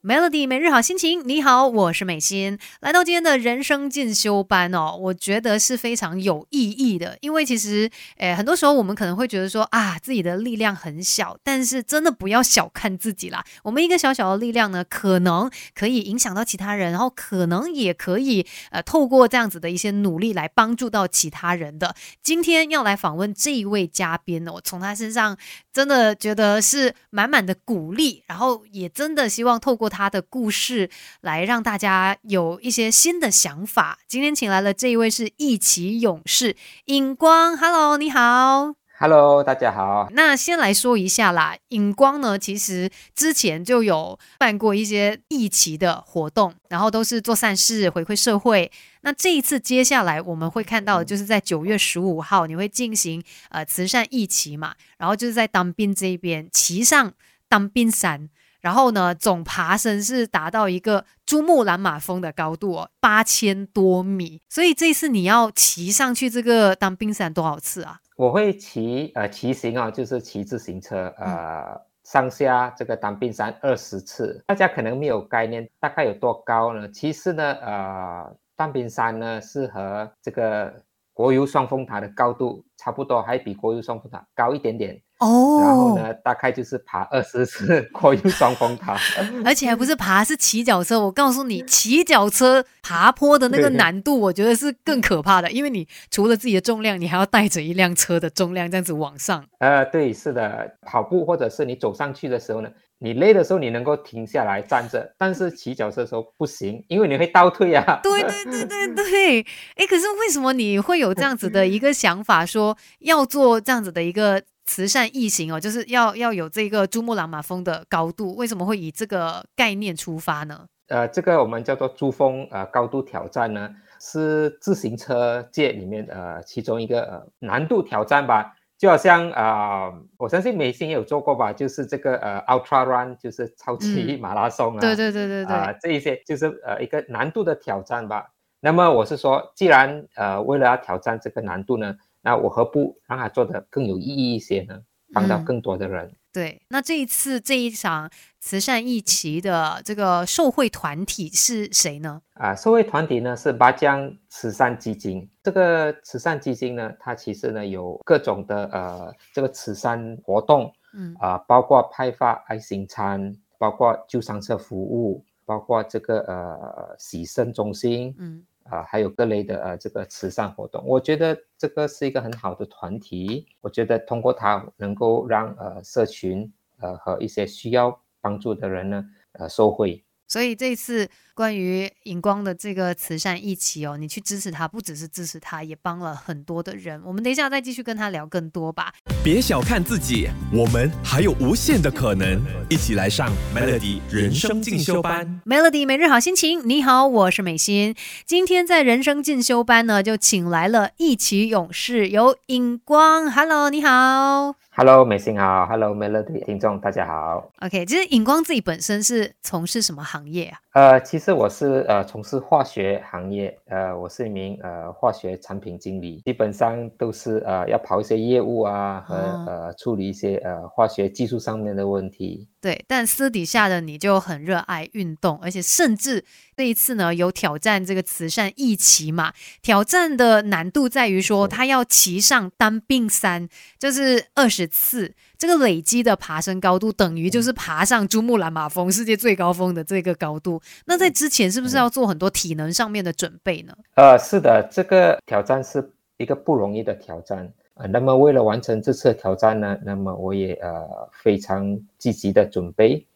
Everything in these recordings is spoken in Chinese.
Melody 每日好心情，你好，我是美心，来到今天的人生进修班哦，我觉得是非常有意义的，因为其实，诶，很多时候我们可能会觉得说啊，自己的力量很小，但是真的不要小看自己啦，我们一个小小的力量呢，可能可以影响到其他人，然后可能也可以呃，透过这样子的一些努力来帮助到其他人的。今天要来访问这一位嘉宾呢，我从他身上真的觉得是满满的鼓励，然后也真的希望透过。他的故事来让大家有一些新的想法。今天请来了这一位是义旗勇士尹光，Hello，你好，Hello，大家好。那先来说一下啦，尹光呢，其实之前就有办过一些义旗的活动，然后都是做善事回馈社会。那这一次接下来我们会看到的就是在九月十五号，你会进行呃慈善义旗嘛，然后就是在当兵这边骑上当兵山。然后呢，总爬升是达到一个珠穆朗玛峰的高度哦，八千多米。所以这次你要骑上去这个当冰山多少次啊？我会骑呃骑行啊，就是骑自行车呃上下这个当冰山二十次。大家可能没有概念，大概有多高呢？其实呢，呃，当冰山呢是和这个国油双峰塔的高度差不多，还比国油双峰塔高一点点。哦，然后呢，大概就是爬二十次 国油双峰塔，而且还不是爬，是骑脚车。我告诉你，骑脚车爬坡的那个难度，我觉得是更可怕的，因为你除了自己的重量，你还要带着一辆车的重量这样子往上。呃，对，是的，跑步或者是你走上去的时候呢，你累的时候你能够停下来站着，但是骑脚车的时候不行，因为你会倒退啊。对对 对对对，哎，可是为什么你会有这样子的一个想法，说要做这样子的一个？慈善异行哦，就是要要有这个珠穆朗玛峰的高度，为什么会以这个概念出发呢？呃，这个我们叫做珠峰呃高度挑战呢，是自行车界里面呃其中一个呃难度挑战吧。就好像啊，我相信美心也有做过吧，就是这个呃 Ultra Run，就是超级马拉松啊。对对对对对。啊，这一些就是呃一个难度的挑战吧。那么我是说，既然呃为了要挑战这个难度呢？那我何不让它做的更有意义一些呢？帮到更多的人。对，那这一次这一场慈善义旗的这个受惠团体是谁呢？啊，受惠团体呢是巴江慈善基金。这个慈善基金呢，它其实呢有各种的呃这个慈善活动，嗯啊，包括派发爱心餐，包括救伤车服务，包括这个呃洗肾中心，嗯。啊，还有各类的呃这个慈善活动，我觉得这个是一个很好的团体。我觉得通过它能够让呃社群呃和一些需要帮助的人呢呃受惠。所以这次关于荧光的这个慈善义旗哦，你去支持他，不只是支持他，也帮了很多的人。我们等一下再继续跟他聊更多吧。别小看自己，我们还有无限的可能。一起来上 Melody 人生进修班。Melody 每日好心情，你好，我是美心。今天在人生进修班呢，就请来了义旗勇士，有尹光。Hello，你好。Hello，美心好。Hello Melody 听众大家好。OK，其实尹光自己本身是从事什么行业啊？呃，其实我是呃从事化学行业，呃，我是一名呃化学产品经理，基本上都是呃要跑一些业务啊，和呃处理一些呃化学技术上面的问题。对，但私底下的你就很热爱运动，而且甚至这一次呢有挑战这个慈善义骑嘛。挑战的难度在于说，他要骑上单并山，就是二十次，这个累积的爬升高度等于就是爬上珠穆朗玛峰世界最高峰的这个高度。那在之前是不是要做很多体能上面的准备呢？呃，是的，这个挑战是一个不容易的挑战。啊，那么为了完成这次挑战呢，那么我也呃非常积极的准备，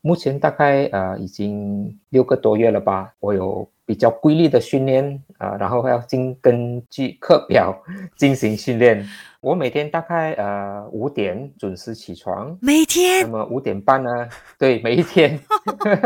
目前大概呃已经六个多月了吧，我有比较规律的训练啊，然后要经根据课表 进行训练。我每天大概呃五点准时起床，每天。那么五点半呢？对，每一天，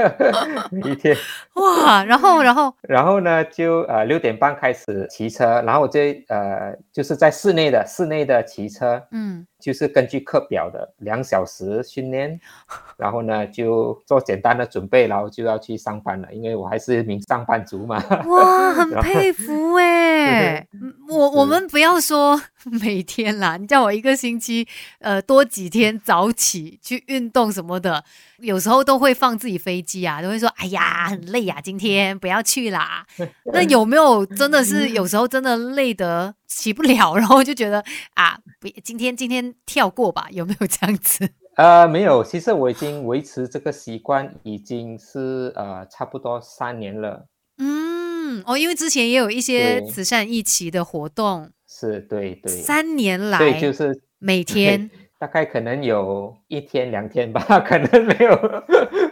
每一天。哇，然后然后然后呢，就呃六点半开始骑车，然后我就呃就是在室内的室内的骑车，嗯，就是根据课表的两小时训练，然后呢就做简单的准备，然后就要去上班了，因为我还是一名上班族嘛。哇，很佩服哎，我我们不要说每天啦，你叫我一个星期呃多几天早起去运动什么的。有时候都会放自己飞机啊，都会说：“哎呀，很累呀，今天不要去啦。”那有没有真的是有时候真的累得起不了，然后就觉得啊，不，今天今天跳过吧？有没有这样子？呃，没有，其实我已经维持这个习惯已经是呃差不多三年了。嗯，哦，因为之前也有一些慈善义旗的活动，是对对，三年来，对，就是每天。大概可能有一天两天吧，可能没有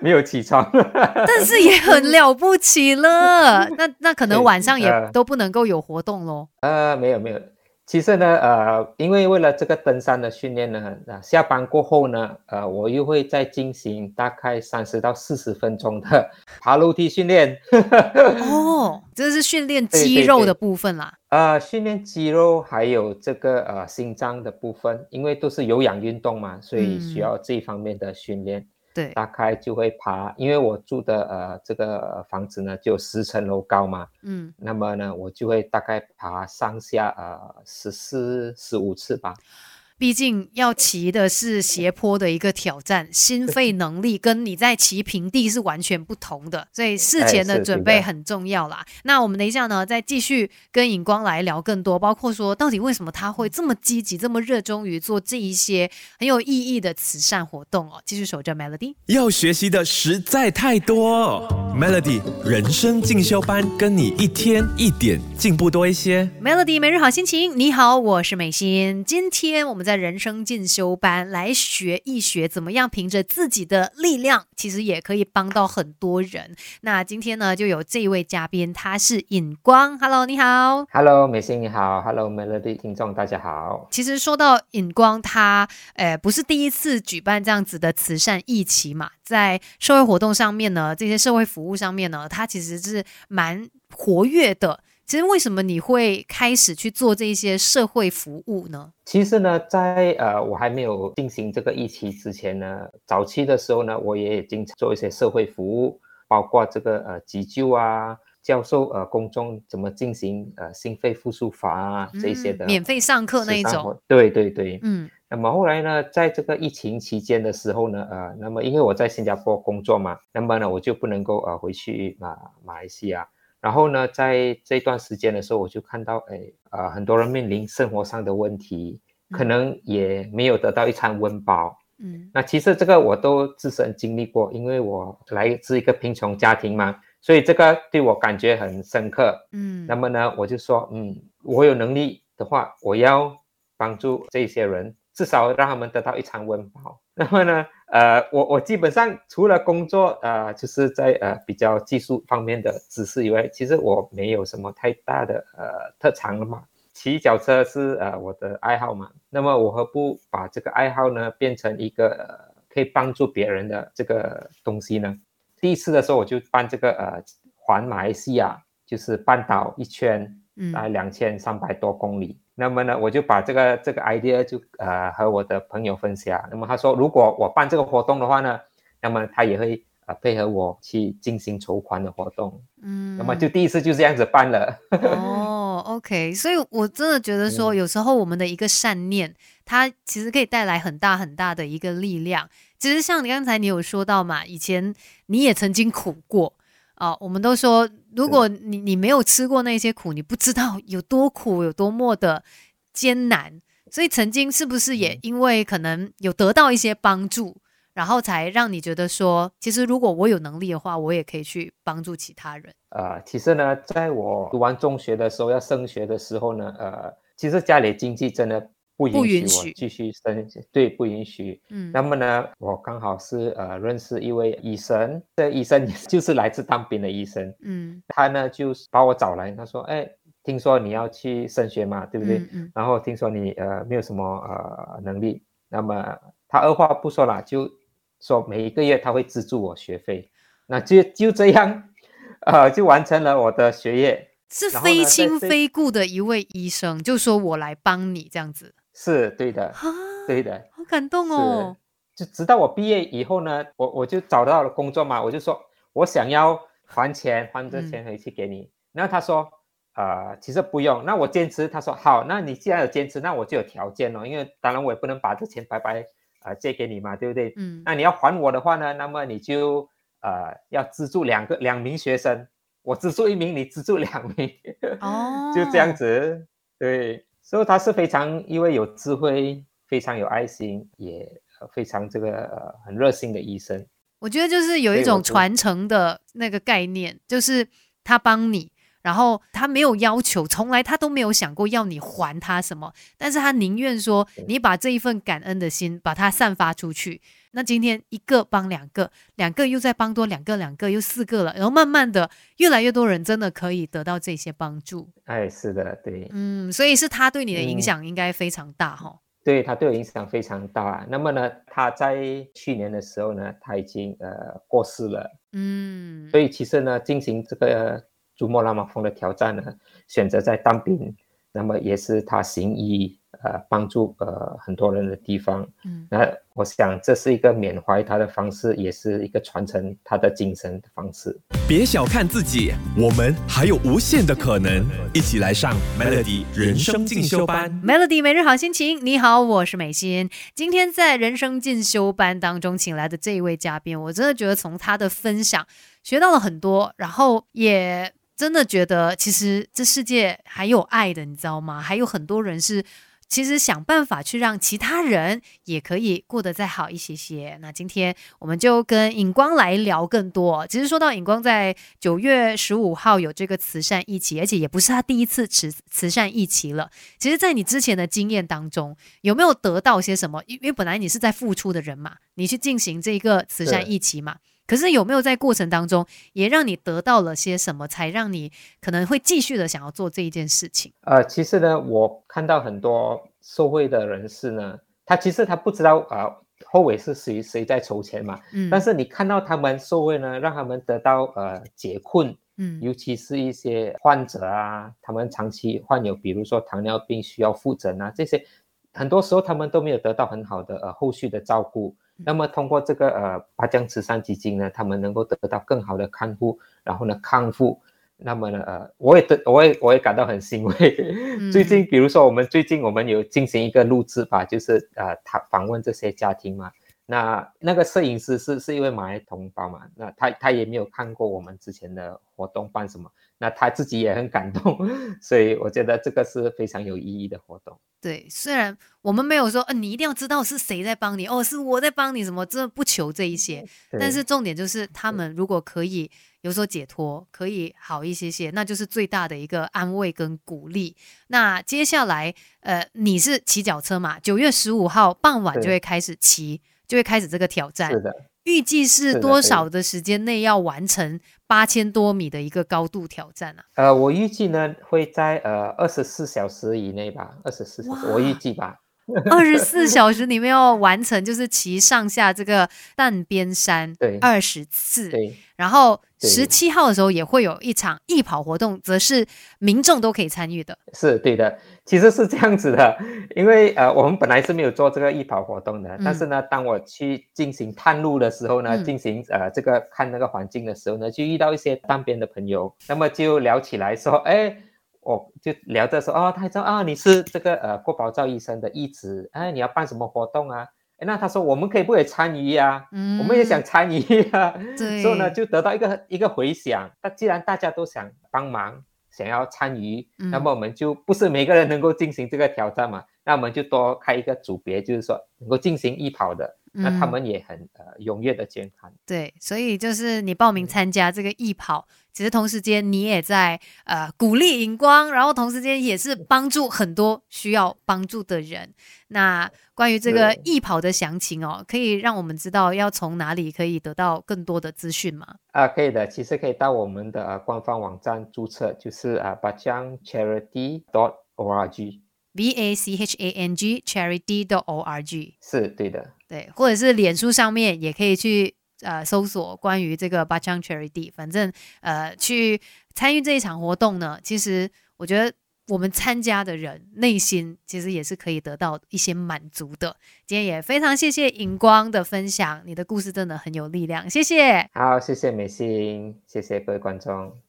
没有起床，但 是也很了不起了。那那可能晚上也都不能够有活动喽。呃，没有没有。其实呢，呃，因为为了这个登山的训练呢，啊，下班过后呢，呃，我又会再进行大概三十到四十分钟的爬楼梯训练。哦，这是训练肌肉的部分啦。呃，训练肌肉还有这个呃心脏的部分，因为都是有氧运动嘛，所以需要这一方面的训练。对，大概就会爬，因为我住的呃这个房子呢就十层楼高嘛，嗯，那么呢我就会大概爬上下呃十四十五次吧。毕竟要骑的是斜坡的一个挑战，心肺能力跟你在骑平地是完全不同的，所以事前的准备很重要啦。那我们等一下呢，再继续跟尹光来聊更多，包括说到底为什么他会这么积极、这么热衷于做这一些很有意义的慈善活动哦。继续守着 Melody，要学习的实在太多。Melody 人生进修班，跟你一天一点进步多一些。Melody 每日好心情，你好，我是美心，今天我们。在人生进修班来学一学，怎么样凭着自己的力量，其实也可以帮到很多人。那今天呢，就有这一位嘉宾，他是尹光。Hello，你好。Hello，美心你好。Hello，Melody 听众大家好。其实说到尹光，他诶不是第一次举办这样子的慈善义旗嘛，在社会活动上面呢，这些社会服务上面呢，他其实是蛮活跃的。其实为什么你会开始去做这些社会服务呢？其实呢，在呃我还没有进行这个疫情之前呢，早期的时候呢，我也经常做一些社会服务，包括这个呃急救啊，教授呃公众怎么进行呃心肺复苏法啊这些的，免费上课那一种。对对对，嗯。那么后来呢，在这个疫情期间的时候呢，呃，那么因为我在新加坡工作嘛，那么呢我就不能够呃回去马马来西亚。然后呢，在这段时间的时候，我就看到，哎，呃，很多人面临生活上的问题，可能也没有得到一餐温饱。嗯，那其实这个我都自身经历过，因为我来自一个贫穷家庭嘛，所以这个对我感觉很深刻。嗯，那么呢，我就说，嗯，我有能力的话，我要帮助这些人。至少让他们得到一场温饱。那么呢，呃，我我基本上除了工作，呃，就是在呃比较技术方面的知识以外，其实我没有什么太大的呃特长了嘛。骑脚车是呃我的爱好嘛。那么我何不把这个爱好呢变成一个可以帮助别人的这个东西呢？第一次的时候我就办这个呃环马来西亚，就是半岛一圈，大概两千三百多公里。那么呢，我就把这个这个 idea 就呃和我的朋友分享。那么他说，如果我办这个活动的话呢，那么他也会呃配合我去进行筹款的活动。嗯，那么就第一次就这样子办了。哦，OK，所以我真的觉得说，有时候我们的一个善念，它其实可以带来很大很大的一个力量。其实像你刚才你有说到嘛，以前你也曾经苦过。啊，我们都说，如果你你没有吃过那些苦，你不知道有多苦，有多么的艰难。所以曾经是不是也因为可能有得到一些帮助，然后才让你觉得说，其实如果我有能力的话，我也可以去帮助其他人。呃，其实呢，在我读完中学的时候，要升学的时候呢，呃，其实家里经济真的。不允许我继续升，对，不允许。嗯，那么呢，我刚好是呃认识一位医生，这医生 就是来自当兵的医生。嗯，他呢就把我找来，他说：“哎，听说你要去升学嘛，对不对？嗯。然后听说你呃没有什么呃能力，那么他二话不说了，就说每一个月他会资助我学费。那就就这样，呃，就完成了我的学业。是非亲非故的一位医生，就说我来帮你这样子。是对的，对的，好感动哦。就直到我毕业以后呢，我我就找到了工作嘛，我就说我想要还钱，还这钱回去给你。然后他说，呃，其实不用。那我坚持，他说好，那你既然有坚持，那我就有条件哦，因为当然我也不能把这钱白白啊借给你嘛，对不对？嗯。那你要还我的话呢，那么你就呃要资助两个两名学生，我资助一名，你资助两名，哦，就这样子。对，所以他是非常因为有智慧，非常有爱心，也。非常这个很热心的医生，我觉得就是有一种传承的那个概念，就是他帮你，然后他没有要求，从来他都没有想过要你还他什么，但是他宁愿说你把这一份感恩的心把它散发出去。那今天一个帮两个，两个又再帮多两个，两个又四个了，然后慢慢的越来越多人真的可以得到这些帮助。哎，是的，对，嗯，所以是他对你的影响应该非常大哈。对他对我影响非常大。那么呢，他在去年的时候呢，他已经呃过世了。嗯，所以其实呢，进行这个珠穆朗玛峰的挑战呢，选择在当兵，那么也是他行医。呃，帮助呃很多人的地方，嗯，那我想这是一个缅怀他的方式，也是一个传承他的精神的方式。别小看自己，我们还有无限的可能。一起来上 Melody 人生进修班。Melody 每日好心情，你好，我是美心。今天在人生进修班当中请来的这一位嘉宾，我真的觉得从他的分享学到了很多，然后也真的觉得其实这世界还有爱的，你知道吗？还有很多人是。其实想办法去让其他人也可以过得再好一些些。那今天我们就跟尹光来聊更多。其实说到尹光在九月十五号有这个慈善义旗，而且也不是他第一次慈慈善义旗了。其实，在你之前的经验当中，有没有得到些什么？因为本来你是在付出的人嘛，你去进行这个慈善义旗嘛。可是有没有在过程当中也让你得到了些什么，才让你可能会继续的想要做这一件事情？呃，其实呢，我看到很多受贿的人士呢，他其实他不知道啊，后尾是谁谁在筹钱嘛。嗯。但是你看到他们受贿呢，让他们得到呃解困。嗯。尤其是一些患者啊，他们长期患有，比如说糖尿病需要复诊啊，这些很多时候他们都没有得到很好的呃后续的照顾。那么通过这个呃巴江慈善基金呢，他们能够得到更好的看护，然后呢康复。那么呢呃，我也得我也我也感到很欣慰。最近比如说我们最近我们有进行一个录制吧，就是呃他访问这些家庭嘛。那那个摄影师是是一位马来同胞嘛，那他他也没有看过我们之前的活动办什么，那他自己也很感动，所以我觉得这个是非常有意义的活动。对，虽然我们没有说，呃，你一定要知道是谁在帮你，哦，是我在帮你，什么，这不求这一些。但是重点就是，他们如果可以有所解脱，可以好一些些，那就是最大的一个安慰跟鼓励。那接下来，呃，你是骑脚车嘛？九月十五号傍晚就会开始骑，就会开始这个挑战。是的。预计是多少的时间内要完成八千多米的一个高度挑战啊？呃，我预计呢会在呃二十四小时以内吧，二十四小时，我预计吧。二十四小时里面要完成，就是骑上下这个淡边山对二十次。对，然后十七号的时候也会有一场艺跑活动，则是民众都可以参与的。是对的，其实是这样子的，因为呃，我们本来是没有做这个艺跑活动的，但是呢，当我去进行探路的时候呢，进行呃这个看那个环境的时候呢，就遇到一些单边的朋友，那么就聊起来说，哎。我就聊着说，哦，他说啊，你是这个呃郭宝照医生的义子，哎，你要办什么活动啊？哎，那他说我们可以不可以参与呀？嗯，我们也想参与啊。对，所以呢，就得到一个一个回响。那既然大家都想帮忙，想要参与，那么我们就不是每个人能够进行这个挑战嘛？那我们就多开一个组别，就是说能够进行易跑的。那他们也很呃踊跃的捐款。对，所以就是你报名参加这个易跑，其实同时间你也在呃鼓励荧光，然后同时间也是帮助很多需要帮助的人。那关于这个易跑的详情哦，可以让我们知道要从哪里可以得到更多的资讯吗？啊，可以的，其实可以到我们的官方网站注册，就是啊 b a j a n charity dot org。v a c h a n g charity dot org 是对的。对，或者是脸书上面也可以去呃搜索关于这个八枪 cherry tree，反正呃去参与这一场活动呢，其实我觉得。我们参加的人内心其实也是可以得到一些满足的。今天也非常谢谢荧光的分享，你的故事真的很有力量，谢谢。好，谢谢美心，谢谢各位观众。